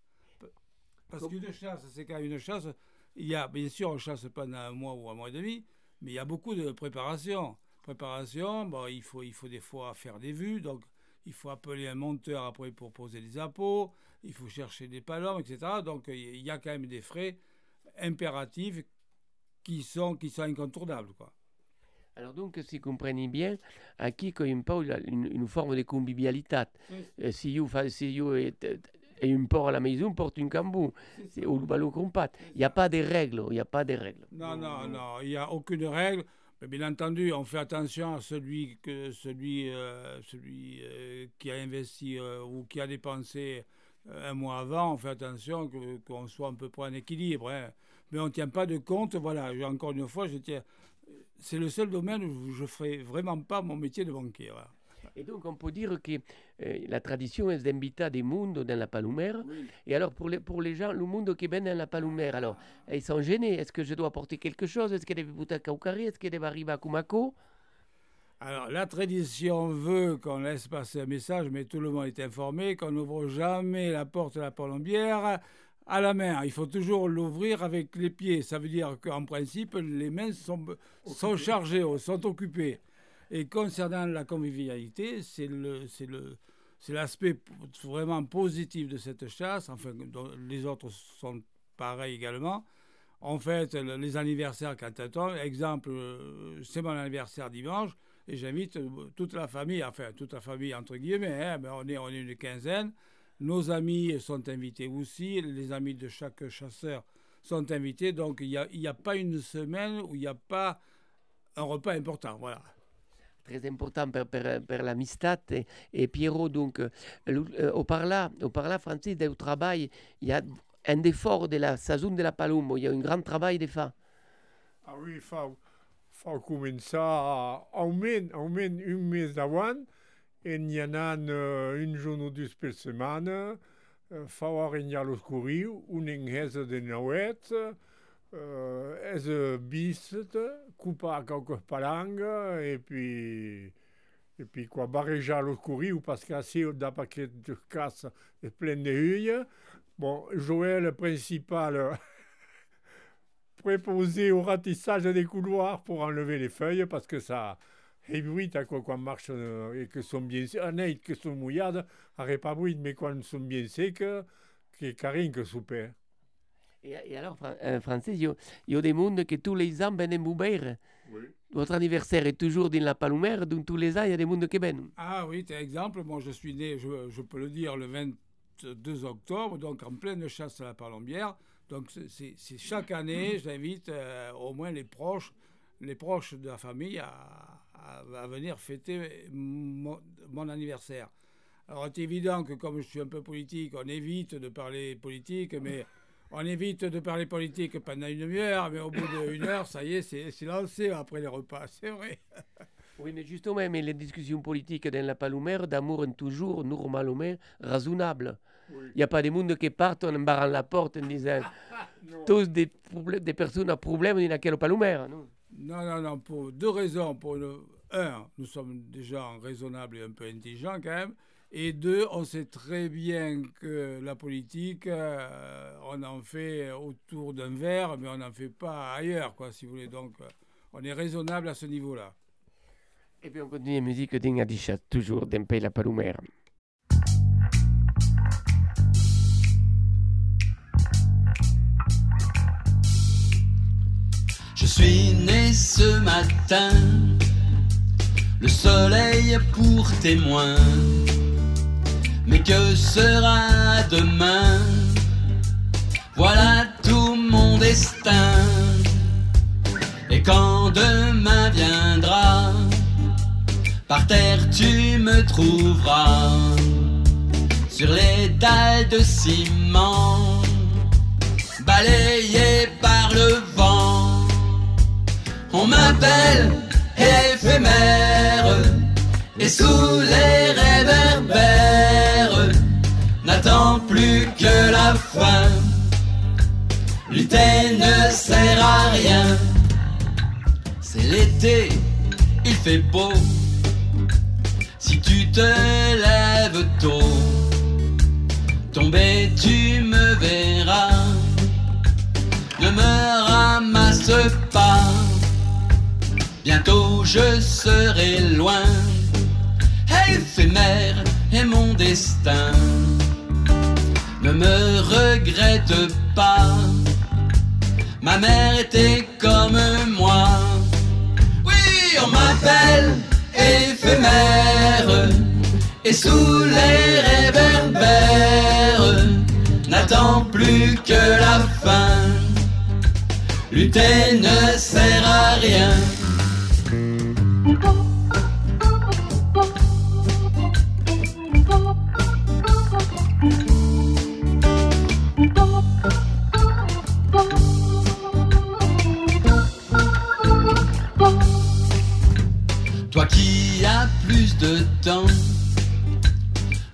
Parce qu'une chasse, c'est quand une chasse, il y a bien sûr on chasse pendant un mois ou un mois et demi, Mais il y a beaucoup de préparation. Préparation, bon, il, faut, il faut des fois faire des vues, donc il faut appeler un monteur après pour poser des appos, il faut chercher des palommes, etc. Donc il y a quand même des frais impératifs qui sont, qui sont incontournables. Quoi. Alors donc, si compreni bien, aquí c'è un po' la- une, une forme de convivialité. Eh, si io, fa, si io e, e un po' à la maison, porte un cambou, c'est le ballon compat. Il n'y a pas de règles, il n'y a pas de règles. Non, non, non, il n'y a aucune règle. Mais bien entendu, on fait attention à celui, que, celui, euh, celui euh, qui a investi euh, ou qui a dépensé euh, un mois avant. On fait attention qu'on soit à peu près en équilibre. hein. Mais on ne tient pas de compte. Voilà, encore une fois, je tiens. C'est le seul domaine où je ne ferai vraiment pas mon métier de banquier. Et donc, on peut dire que eh, la tradition est d'inviter des mondes dans la palomère. Et alors, pour les, pour les gens, le monde qui vient dans la palomère, alors, ils sont gênés. Est-ce que je dois apporter quelque chose? Est-ce qu'il y a des bouteilles Caucari Est-ce qu'il y a des à Kumako? Alors, la tradition veut qu'on laisse passer un message, mais tout le monde est informé qu'on n'ouvre jamais la porte de la palombière à la main. Il faut toujours l'ouvrir avec les pieds. Ça veut dire qu'en principe, les mains sont, sont chargées, ou sont occupées. Et concernant la convivialité, c'est le, c'est le, c'est l'aspect vraiment positif de cette chasse. Enfin, les autres sont pareils également. On fête le- les anniversaires quand tombe. Exemple, euh, c'est mon anniversaire dimanche et j'invite euh, toute la famille, enfin toute la famille entre guillemets, hein, mais on, est, on est une quinzaine. Nos amis sont invités aussi, les amis de chaque chasseur sont invités. Donc il n'y a, il y a pas une semaine où il n'y a pas un repas important. Voilà. Très important per, per l'amistat. Et, et Pierrot, donc, euh, euh, au parla, au parla Francis, du travail, il y a un effort de la saison de la palombe. Il y a un grand travail de fa. Ah oui, fa, fa començar almenys, almenys un mes davant, i n'hi ha anant uh, un jorn o dos per setmana, uh, fa arrenyar los corriu, un enghesa de nauet, uh, és bist, coupa qualques palanga, e puis, e puis quoi, barrejar los corriu, parce qu'ací da paquet de caça és plen de hulla. Bon, Joël, principal, euh, préposé au ratissage des couloirs pour enlever les feuilles parce que ça ébruite à quoi qu'on marche euh, et que sont bien secs. Ah, que sont mouillades, arrête pas bruit, mais quand sont bien secs, qui carine que souper. Et, et alors, Fran- euh, Francis, il y, a, a des mondes que tous les ans viennent mourir. Oui. Votre anniversaire est toujours dans la palomère, donc tous les ans, il y a des mondes qui viennent. Ah oui, par exemple, moi je suis né, je, je peux le dire, le 22 octobre, donc en pleine chasse à la palombière. Donc c'est- c'est c'est chaque année, j'invite euh, au moins les proches, les proches de la famille à, à- à venir fêter mon, mon anniversaire. Alors c'est évident que comme je suis un peu politique, on évite de parler politique, mais on évite de parler politique pendant une demi-heure, mais au bout d'une heure, ça y est, c'est lancé après les repas, c'est vrai. Oui, mais justement, mais les discussions politiques dans la palomère, d'amour sont toujours normalement raisonnables. Il n'y a pas de monde qui partent en barrant la porte en disant tous des, des personnes à problème dans laquelle palomère. Non? Non, non, non, pour deux raisons. Pour le, un, nous sommes des gens raisonnables et un peu intelligents quand même. Et deux, on sait très bien que la politique, euh, on en fait autour d'un verre, mais on n'en fait pas ailleurs, quoi, si vous voulez. Donc, euh, on est raisonnable à ce niveau-là. Et puis on continue la musique d'Ingadisha, toujours pays la palomère. Je suis né ce matin, le soleil pour témoin. Mais que sera demain? Voilà tout mon destin. Et quand demain viendra, par terre tu me trouveras sur les dalles de ciment, balayé par le vent. On m'appelle éphémère et sous les réverbères n'attend plus que la fin. Lutter ne sert à rien. C'est l'été, il fait beau. Si tu te lèves tôt, tomber tu me verras. Ne me ramasse pas je serai loin. Éphémère est mon destin. Ne me regrette pas. Ma mère était comme moi. Oui, on m'appelle éphémère. Et sous les réverbères, n'attends plus que la fin. Lutter ne sert à rien. Toi qui as plus de temps,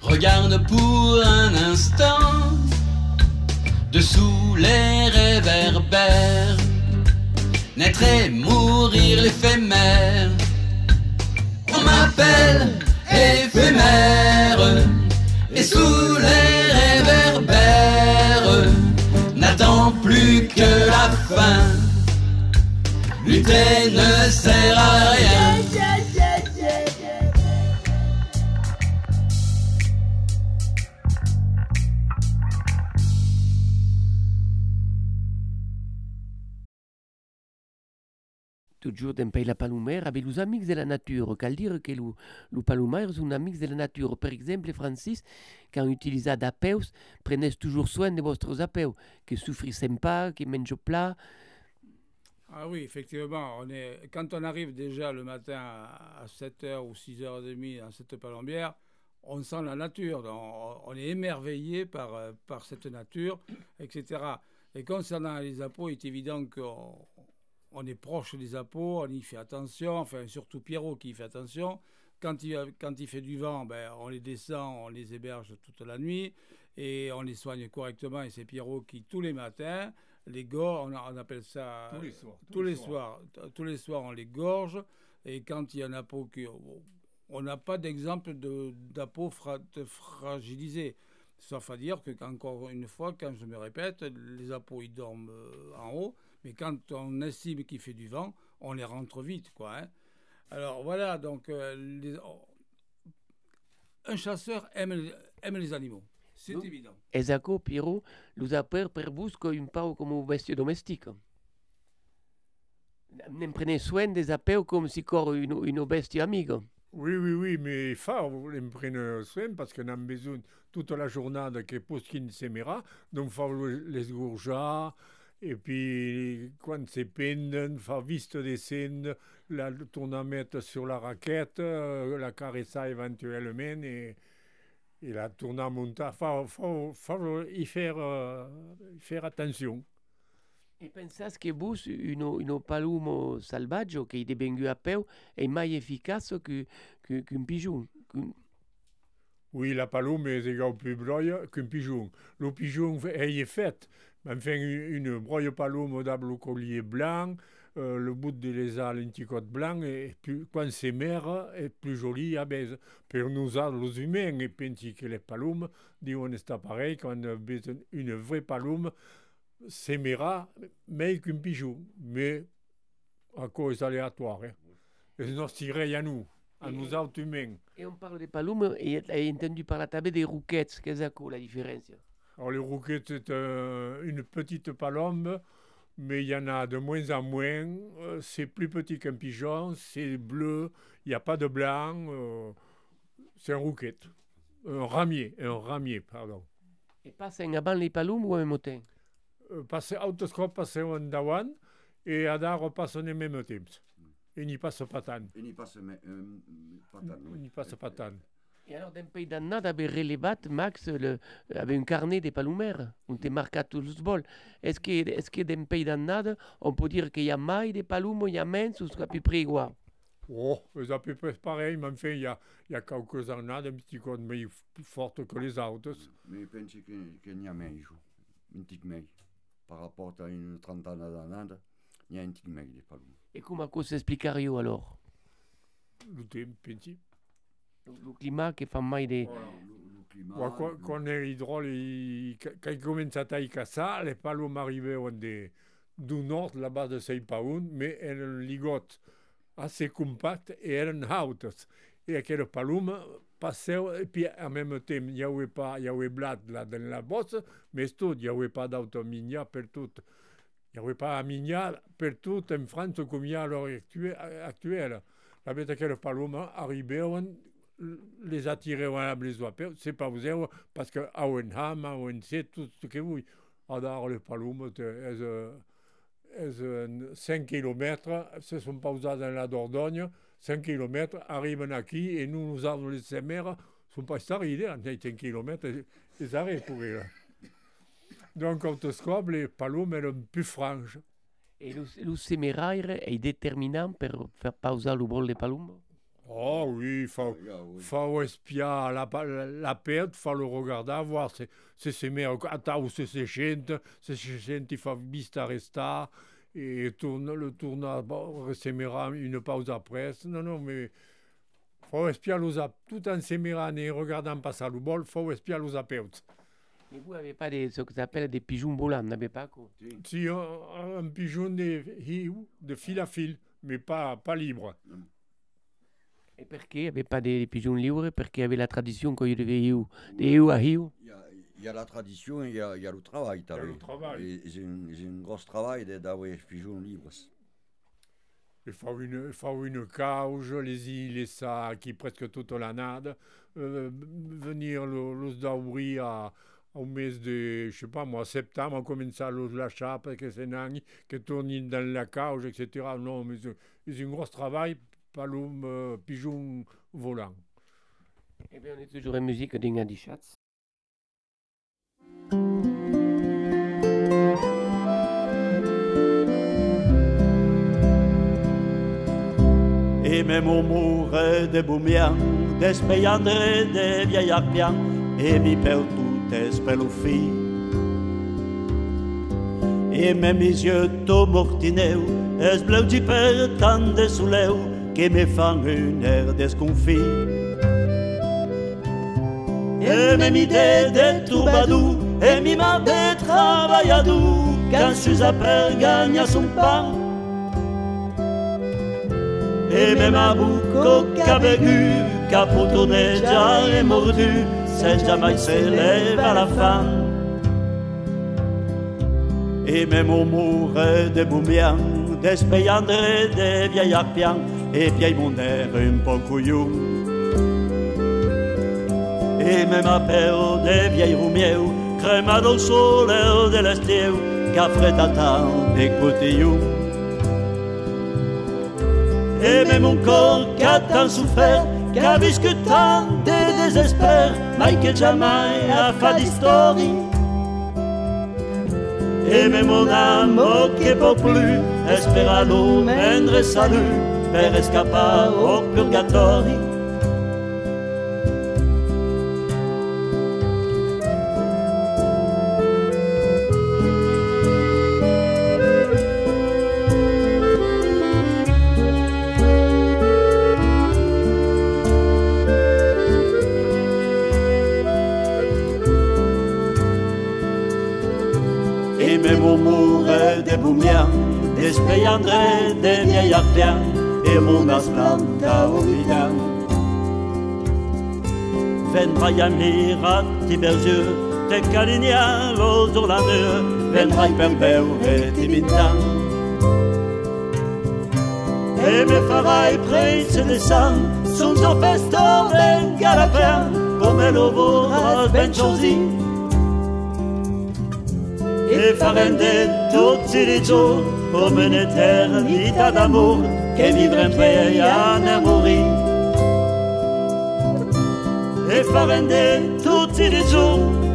regarde pour un instant dessous les réverbères, naître et mourir l'éphémère. On m'appelle éphémère, et sous les réverbères, n'attends plus que la fin. Lutter ne sert à rien. Toujours pays la palomère avec les amis de la nature. Cal dire que le, le palomère sont amis de la nature. Par exemple, Francis, quand utilisez d'apeus, prenez toujours soin de vostres apeus, que souffrissent pas, que mangent plat. Ah oui, effectivement. Quand on arrive déjà le matin à 7h ou 6h30 dans cette palombière, on sent la nature. On, on est émerveillé par, euh, par cette nature, etc. Et concernant les apôts, il est évident qu'on on est proche des apôts, on y fait attention, enfin surtout Pierrot qui y fait attention. Quand il, quand il fait du vent, ben, on les descend, on les héberge toute la nuit et on les soigne correctement. Et c'est Pierrot qui, tous les matins, les gorge, on, on appelle ça... Tous les soirs. Tous, les soirs. Tous les soirs, on les gorge. Et quand il y a un apôt qui... On n'a pas d'exemple d'apôt fra, de fragilisé. Sauf à dire que, encore une fois, quand je me répète, les apôts, ils dorment euh, en haut. Mais quand on estime qu'il fait du vent, on les rentre vite, quoi. Hein. Alors voilà, donc euh, les, oh, un chasseur aime, aime les animaux, c'est Oui. évident. Esako, Piero, aper per busco un pau como bestia domestica. Ne prenez soin des apeux comme si cor une, une bestia amiga. Oui, oui, oui, mais il faut les prendre soin parce qu'on a besoin toute la journée que Poskin semera, donc il faut les gourger, e pi quand se penden fa visto de send la tournament sur la raquette la caressa eventuellement e e la tourna monta fa fa fa i fer uh, fer attention. E pensas que vos uno, uno palumo salvaggio que i de vengu a peu e mai eficaz que qu'un qu pijun qu Oui, la palume es egal pi broia qu'un pijun. Lo pijun ei e fet, Enfin, une, broye palome d'able au collier blanc, euh, le bout de lézard, l'anticote blanc, et plus, quand c'est mère, est plus joli à baise. Pour nous, les humains, et pensi que les palomes, disons, c'est pareil, quand on a une vraie palome, s'aimera, mais qu'un pigeon. Mais à cause aléatoire. Hein. Et notre tiré à nous, à nous autres humains. E on parle de palume e hai entendu par la table des rouquettes. Qu'est-ce que c'est la différence Alors les rouquettes, c'est une petite palombe, mais il y en a de moins en moins. Euh, c'est plus petit qu'un pigeon, c'est bleu, il n'y a pas de blanc. euh, c'est un rouquette. Un ramier, un ramier, pardon. E passen avant les palumes ou en même temps Euh, passe, autoscope passe endavant et Adar repasse en même temps. Il n'y passe pas tant. Il n'y passe euh, pas tant. Il n'y passe pas tant. E alors d'un pays d'annat avait relevat Max le, avait un carnet des palumères. On te marqué tous les bols. Est-ce que, est-ce que d'un pays d'annat, on peut dire qu'il y a mai des palumes, il y a moins ou à peu près igual Oh, c'est à peu près pareil, mais enfin, il y a, il y a quelques années, un petit peu mais plus fortes que les autres. Mais je pense qu'il y a moins, un petit peu. Par rapport à une trentaine d'années, il y a un petit peu des palmes. Et comment s'expliquerait alors? Le temps, pensi. Le, le climat qui fait mai des... Le climat, Ouais, quand, quand les hydraules, ils- quand ils commencent à tailler comme ça, les palmes arrivaient de, du nord, là-bas de Saint-Paoun, mais elles ligotent assez compactes et eren hautes. Et aquelles palumes passaient, et puis en même temps, il n'y avait pas, il y avait là dans la bosse, mais tout, il n'y avait pas d'automigna pour tout. Il n'y avait pas amigna pour tout en France comme il y a à l'heure actu- actuelle. La bête aquelles palumes arrivaient, les attirer à la blessure. C'est pas vous, parce que à Wenham, à ONC, tout ce que vous. À Dar, les palumes, c'est 5 km, ce ne sont pas vous dans la Dordogne, 5 km, arrivent à qui, et nous, nous avons les semaires, ne sont pas arrivés, on a 5 km, ils arrivent pour eux. Donc, on te scope, les palumes, elles sont plus franches. Et le séméraire est déterminant pour faire pauser le bol des palumes Oh oui, il faut, faut espier la, la, la perte, faut le regarder, voir si, si c'est meilleur, attends, où c'est séchente, si c'est séchente, il faut vite rester, et tourne, le tournage, bon, ressemera une pause après. Non, non, mais faut espier les ap- tout en sémérant et regardant passer le bol, faut espier les apéutes. Mais vous n'avez pas des, ce que s'appelle des pigeons volants, n'avez pas quoi? Si un, un pigeon de, fil à fil, mais pas, pas libre. Pourquoi il n'y avait pas des pigeons libres Parce qu'il y avait la tradition qu'il y avait des hiou, des hiou à hiou. Il y a, il y a la tradition et il y a, il y a le travail. Il y a le travail. Et C'est un, gros travail de- d'avoir les pigeons libres. Il faut une, il faut une cage, les îles, les sacs, presque toute la nade. Euh, venir le daouri à, au mes de, je sais pas moi, septembre, on commence à le la chape, que c'est nani, que tourne dans la cage, etc. Non, mais c'est un gros travail, palum, euh, pigeon volant. Eh bien, on est toujours en musique d'Inga Schatz. Et même au mouret de Boumian, despeiandre de vieil arpian, et mi per tout espelufi. Et même mes yeux to mortineu, es bleu per tant de souleu, que me fan une air desconfit. Et même idée de troubadour, et mi mar de travailladou, quand Susa per gagne son pain. Et même à Bouco qu'avegu, capotonné, déjà est mordu, c'est jamais s'élève à la fin. Et même au mouret de Boumian, despeiandre des vieilles arpians, et vieille mon air un peu couillou. Et même à peur des vieilles roumieux, cremado au soleil de l'estiu, qu'affret tant des cotillons. Et même mon corps qu'a tant souffert, qu'a viscu tant de désespoir, Michael jamais a fait d'histoire. Et même mon âme qui peut plus, espéra l'eau mendre salut, per escapar au purgatori. Et même au mouret des despeiandre des vieilles arpiens, et mon as planta au vidam. Ven vai mirat ti bergeux, te caligna los orlaneux, ven vai per beure ti vintam. Et me farai prese de sang, sunt o festo ben galapin, come lo vorras ben choisi. E farende tutti i giorni come d'amore che vivrebbe a ne morire. E farende tutti i giorni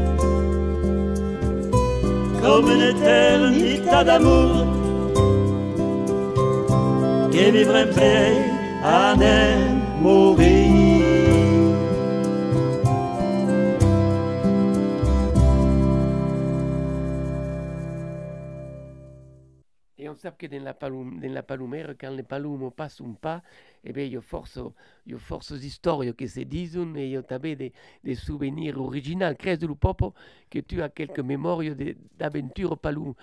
come un'eternità d'amore che vivrebbe a ne morire. Et on sait que dans la, palum, la palumère, quand les palumes passent un pas, force, il y a force histoires qui se il y a aussi des, des souvenirs originaux. Crève du peuple que tu as quelques mémoires de- d'aventures palum.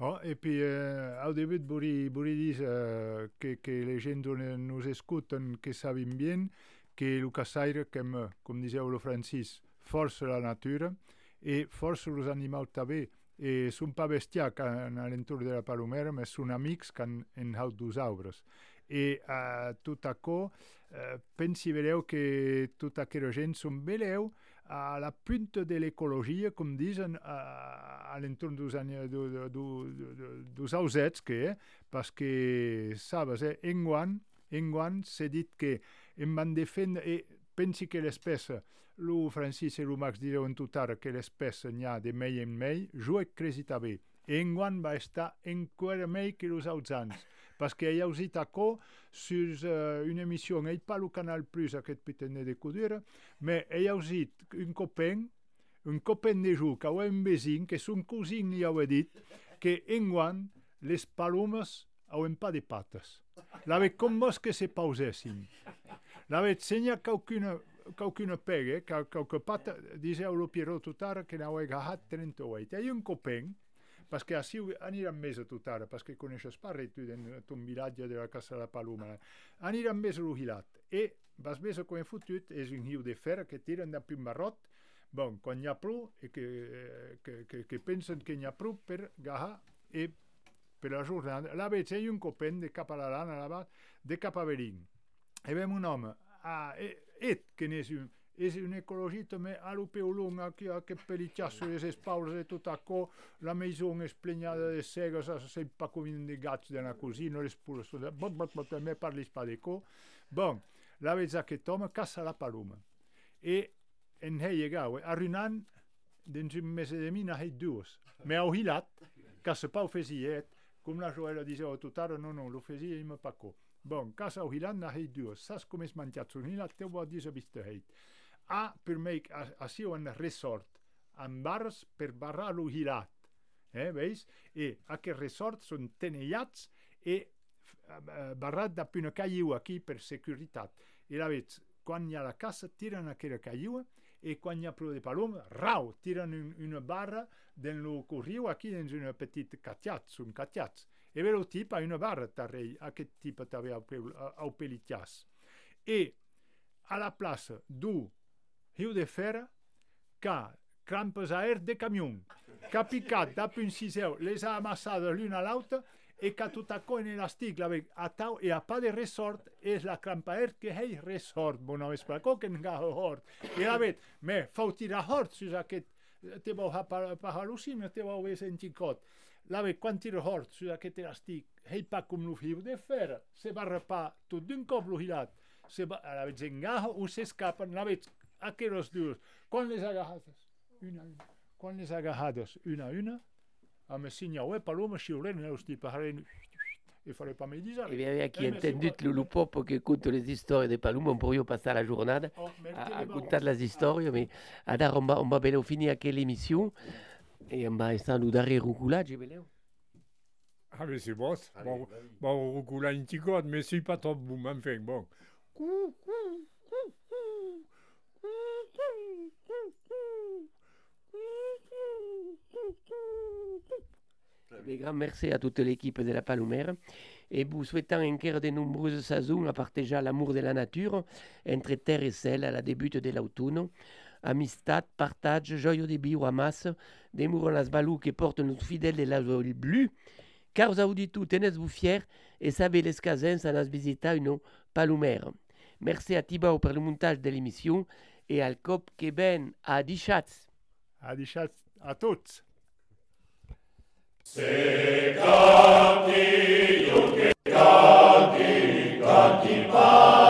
Oh, et puis, euh, au début, voulais, voulais dire euh, que, que les gens nous, écoutent, que savent bien que le cassaire, comme, comme disait le Francis, force la nature et force les animaux també. Et sont pas bestiacs quand, à l'entour de la palomera, mais sont amics quand en haut dos arbres. Et uh, tot això, uh, pensi vereu que tota aquella gent són veleu a la punta de l'ecologia, com diuen, a, a l'entorn dels, do, do, do, do, dos ausets que, eh? perquè, sabes, eh? enguany, enguany s'ha dit que em van defendre, i pensi que l'espècie, lo Francis i lo Max direuen tot ara que l'espècie n'hi ha de mei en mei, jo he cresit a bé. Enguany va estar encara més que els altres anys, perquè hi ha aussi d'accord sur uh, une émission, et pas le Canal Plus, aquest petit de Codura, mais hi ha aussi un copain, un copain de jour, que ha un vesin, que son cousin li ha dit, que enguany les palomes n'han pas de pattes. L'avait com vos que se pausessin. L'avait segna qualcuna, qualcuna pega, eh, qual- qualque pata, diseu lo Piero Tutara que n'ha agat 38. Hi ha un copain, perquè així aniran més a tot ara, perquè coneixes pas res tu en ton vilatge de la Casa de la Paloma. Aniran més a l'Ugilat. I vas més a com he fotut, és un riu de fer que tiren de un barrot, bon, quan hi ha prou, i que, eh, que, que, que pensen que n'hi ha prou per gajar i per la jornada. La veig, hi ha un copain de cap a la lana, là de cap a Berín. E vem un home, ah, e, et, que n'és un, és un ecologista, mais a lo peu long, aquí, a que pelicciasso les espaules e tot acò, la maison és plegnada de cegues, a sei pas com de gats de la cosina, les poules, són de... Bot, bot, bot, me parlis pas de co. Bon, la veig aquest home, caça la paloma. E en hei egau, arruinant, dins un mes de mi, n'ha dues. Me ha hilat, caça pa ho fesiet, com la Joela diceva tot ara, no, no, lo fesia i me pa co. Bon, casa ho hilat, n'ha dues. Saps com és menjat son hilat, te ho ha dit a vista heit. A per me, així ho han resort, amb barres per barrar lo hilat. Eh, veus? I aquests resorts són tenellats i eh, barrat da una caillou aquí per securitat. I la veig, quan hi ha la caça, tiren aquella caillou i quan hi ha prou de paloma, rau, tiren un, una barra del lo corriu aquí dins una petita catiat, un catiats. E ve lo tip a una barra tarrei, aquest tip també au, pelitias. E a la plaça du riu de fer que crampes aer de camion, ha picat dap un siseu, les ha amassades l'una a l'altra e que tot acò en elastic l'avec atau e a pas de resort és la crampa aer que hei resort, bon home, per acò que n'ha hort. E l'avec, me, fau tirar hort sus aquest, te vau ha par, par hallucina, te vau haver sentit cot. L'avec, quan tira hort sus aquest elastic, hei pa com lo fiu de fer, se va repar tot d'un hilat, se va, l'avec s'engaja o s'escapen, l'avec aquellos dos, quan les una, quan les agarrades, una a una, a me paloma, e faré pas mes disant. Et bien, avec qui entendu le loupo que compte les histoires de Paloma, on pourrait passer la journée à, à contar les histoires, mais alors on va, on va bien finir avec l'émission et on va essayer de darrer roucoulage, je vais Ah, mais c'est bon. Bon, bon, roucoula un petit code, mais c'est pas trop boum, enfin, bon. Un grand merci à toute l'équipe de la Palomère et vous souhaitant encore de nombreuses saisons à partager l'amour de la nature entre terre et ciel à la début de l'automne. Amistad, partage, joyeux de bio à masse, des mourons las balous que portent nos fidèles de la joie bleue. Car vous dit tout, tenez-vous fiers et savez les casins à nas visita une Palomère. Merci à Thibaut pour le montage de l'émission et al cop que ben à Dichatz. A deixat a tots. Se canti, io che canti, canti pa.